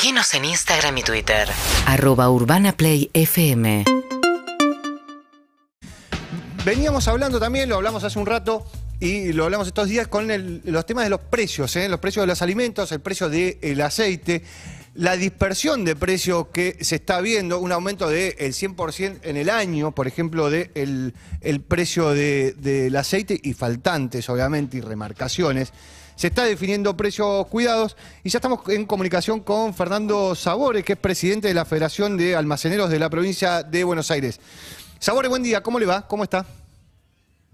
Seguinos en Instagram y Twitter. Arroba Urbana Play FM. Veníamos hablando también, lo hablamos hace un rato y lo hablamos estos días con el- los temas de los precios, ¿eh? los precios de los alimentos, el precio del aceite, la dispersión de precios que se está viendo, un aumento del 100% en el año, por ejemplo, del el, el precio de- del aceite y faltantes, obviamente, y remarcaciones. Se está definiendo precios cuidados y ya estamos en comunicación con Fernando Sabores, que es presidente de la Federación de Almaceneros de la provincia de Buenos Aires. Sabores, buen día, ¿cómo le va? ¿Cómo está?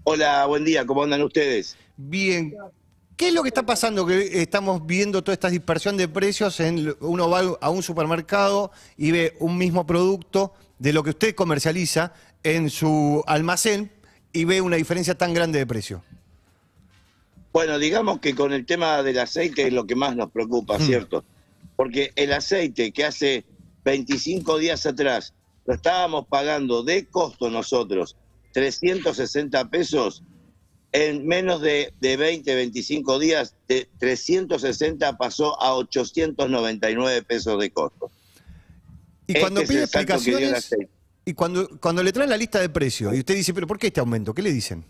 Hola, buen día, ¿cómo andan ustedes? Bien. ¿Qué es lo que está pasando? Que estamos viendo toda esta dispersión de precios. En, uno va a un supermercado y ve un mismo producto de lo que usted comercializa en su almacén y ve una diferencia tan grande de precio. Bueno, digamos que con el tema del aceite es lo que más nos preocupa, Mm. ¿cierto? Porque el aceite que hace 25 días atrás lo estábamos pagando de costo nosotros, 360 pesos, en menos de, de 20, 25 días, de 360 pasó a 899 pesos de costo. Y Este cuando es pide explicaciones, y cuando, cuando le traen la lista de precios, y usted dice, pero ¿por qué este aumento? ¿Qué le dicen?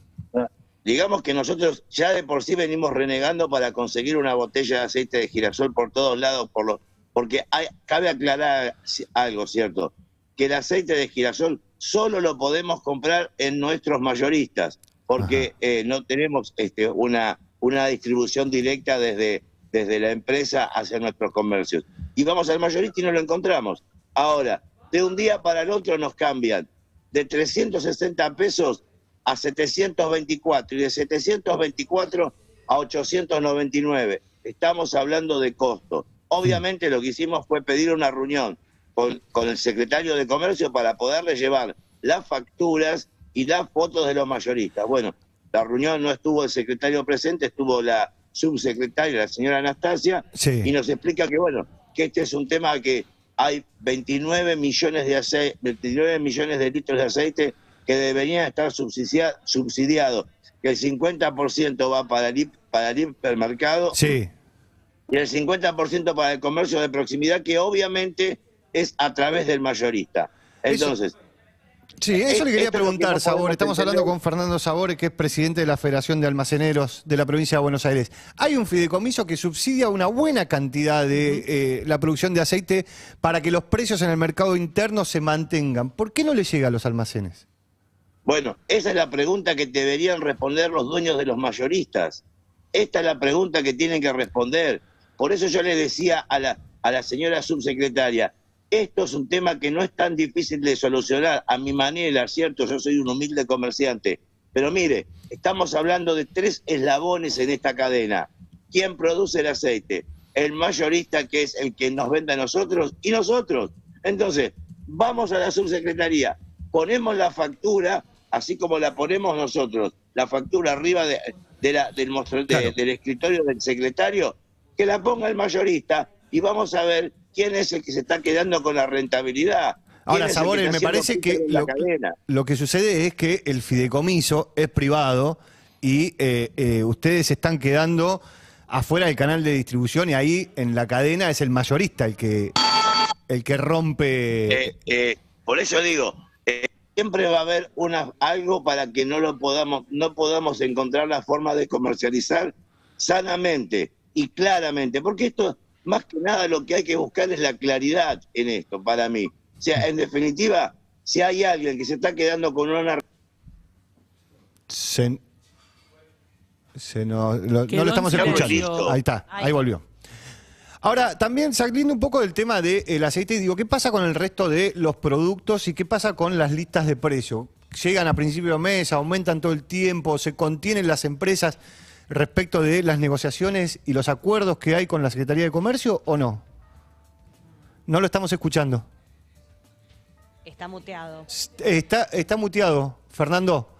Digamos que nosotros ya de por sí venimos renegando para conseguir una botella de aceite de girasol por todos lados, por los, porque hay, cabe aclarar algo, ¿cierto? Que el aceite de girasol solo lo podemos comprar en nuestros mayoristas, porque eh, no tenemos este, una, una distribución directa desde, desde la empresa hacia nuestros comercios. Y vamos al mayorista y no lo encontramos. Ahora, de un día para el otro nos cambian de 360 pesos a 724 y de 724 a 899. Estamos hablando de costo. Obviamente lo que hicimos fue pedir una reunión con, con el secretario de Comercio para poderle llevar las facturas y las fotos de los mayoristas. Bueno, la reunión no estuvo el secretario presente, estuvo la subsecretaria, la señora Anastasia, Sí. y nos explica que, bueno, que este es un tema que hay 29 millones de aceite, 29 millones de litros de aceite que deberían estar subsidia- subsidiados, que el 50% va para el, para el hipermercado Sí. y el 50% para el comercio de proximidad, que obviamente es a través del mayorista. Entonces, Sí, eso le Esto quería preguntar, Sabor. Estamos hablando con Fernando Sabore, que es presidente de la Federación de Almaceneros de la provincia de Buenos Aires. Hay un fideicomiso que subsidia una buena cantidad de eh, la producción de aceite para que los precios en el mercado interno se mantengan. ¿Por qué no le llega a los almacenes? Bueno, esa es la pregunta que deberían responder los dueños de los mayoristas. Esta es la pregunta que tienen que responder. Por eso yo le decía a la, a la señora subsecretaria, esto es un tema que no es tan difícil de solucionar a mi manera, ¿cierto? Yo soy un humilde comerciante. Pero mire, estamos hablando de tres eslabones en esta cadena. ¿Quién produce el aceite? El mayorista, que es el que nos vende a nosotros, y nosotros. Entonces, vamos a la subsecretaría, ponemos la factura, así como la ponemos nosotros, la factura arriba de, de la- del, de- escritorio del secretario, que la ponga el mayorista y vamos a ver quién es el que se está quedando con la rentabilidad. Ahora, Sabores, me parece que lo que sucede es que el fideicomiso es privado y eh, eh, ustedes están quedando afuera del canal de distribución y ahí en la cadena es el mayorista el que, el que rompe. Eh, eh, por eso digo, eh, siempre va a haber una, algo para que no lo podamos, no podamos encontrar la forma de comercializar sanamente y claramente, porque esto, más que nada, lo que hay que buscar es la claridad en esto, para mí. O sea, en definitiva, si hay alguien que se está quedando con una Se, se nos- lo- Quedó no lo estamos escuchando. Ahí está, ahí volvió. Ahora, también saliendo un poco del tema del aceite, digo, ¿qué pasa con el resto de los productos y qué pasa con las listas de precio? ¿Llegan a principio de mes, aumentan todo el tiempo, se contienen las empresas respecto de las negociaciones y los acuerdos que hay con la Secretaría de Comercio o no? No lo estamos escuchando. Está muteado. Está, está muteado, Fernando.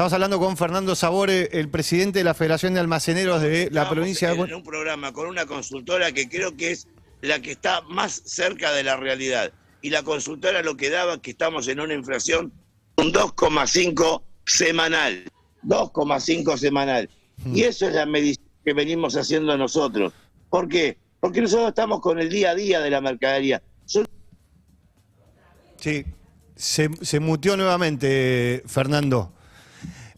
Estamos hablando con Fernando Sabore, el presidente de la Federación de Almaceneros de la Estamos provincia de en un programa con una consultora que creo que es la que está más cerca de la realidad. Y la consultora lo que daba que estamos en una inflación un 2,5 semanal. 2,5 semanal. Y eso es la medición que venimos haciendo nosotros. ¿Por qué? porque nosotros estamos con el día a día de la mercadería. Sí, se, se muteó nuevamente, Fernando.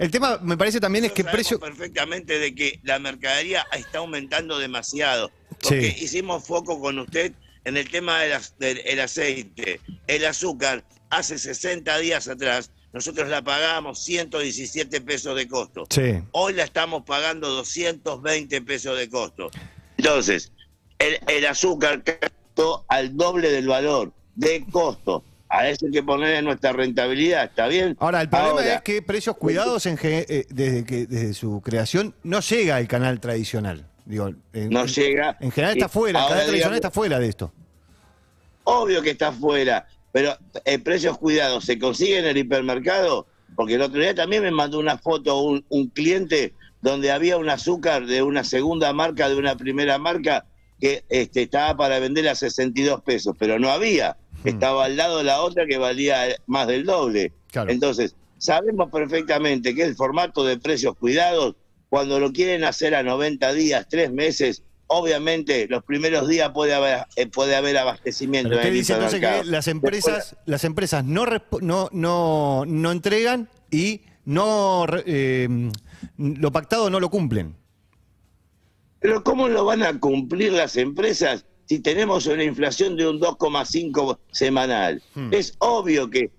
El tema, me parece también es que Nosotros precio... perfectamente de que la mercadería está aumentando demasiado. Porque Sí. hicimos foco con usted en el tema del- el aceite, el azúcar. Hace 60 días atrás nosotros la pagábamos 117 pesos de costo. Sí. Hoy la estamos pagando 220 pesos de costo. Entonces, el, el azúcar costó al doble del valor de costo. A eso hay que poner en nuestra rentabilidad, ¿está bien? Ahora, el problema Ahora, es que Precios Cuidados, en eh, desde, que, desde su creación, no llega al canal tradicional. Digo, en, no llega. En general está fuera, el canal tradicional está fuera de esto. Obvio que está fuera, pero eh, precios cuidados, ¿se consigue en el hipermercado? Porque el otro día también me mandó una foto un, un cliente donde había un azúcar de una segunda marca, de una primera marca, que este, estaba para vender a 62 pesos, pero no había. Estaba al lado de la otra que valía más del doble. Claro. Entonces, sabemos perfectamente que el formato de precios cuidados, cuando lo quieren hacer a 90 días, tres meses, obviamente los primeros días puede haber, eh, puede haber abastecimiento. Pero usted dice entonces que las empresas, las empresas no, no, no, no entregan y no eh, lo pactado no lo cumplen. Pero ¿cómo lo van a cumplir las empresas si tenemos una inflación de un 2,5 semanal? Hmm. Es obvio que...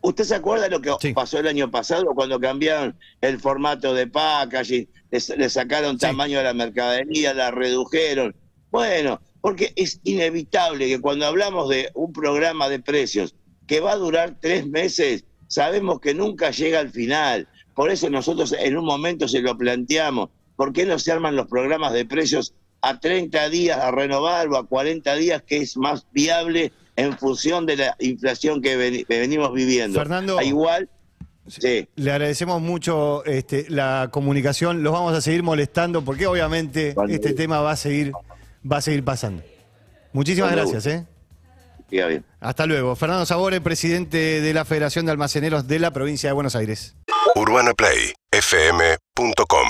¿Usted se acuerda lo que Sí. pasó el año pasado cuando cambiaron el formato de packaging, le, sacaron Sí. tamaño a la mercadería, la redujeron? Bueno, porque es inevitable que cuando hablamos de un programa de precios que va a durar tres meses, sabemos que nunca llega al final. Por eso nosotros en un momento se lo planteamos. ¿Por qué no se arman los programas de precios a 30 días a renovar o a 40 días, que es más viable en función de la inflación que, veni- que venimos viviendo? Fernando. A igual, sí. Le agradecemos mucho este, la comunicación. Los vamos a seguir molestando porque obviamente Cuando- este tema va a seguir, va a seguir pasando. Muchísimas Cuando gracias. ¿eh? Bien. Hasta luego. Fernando Sabore, presidente de la Federación de Almaceneros de la provincia de Buenos Aires. UrbanaPlayFM.com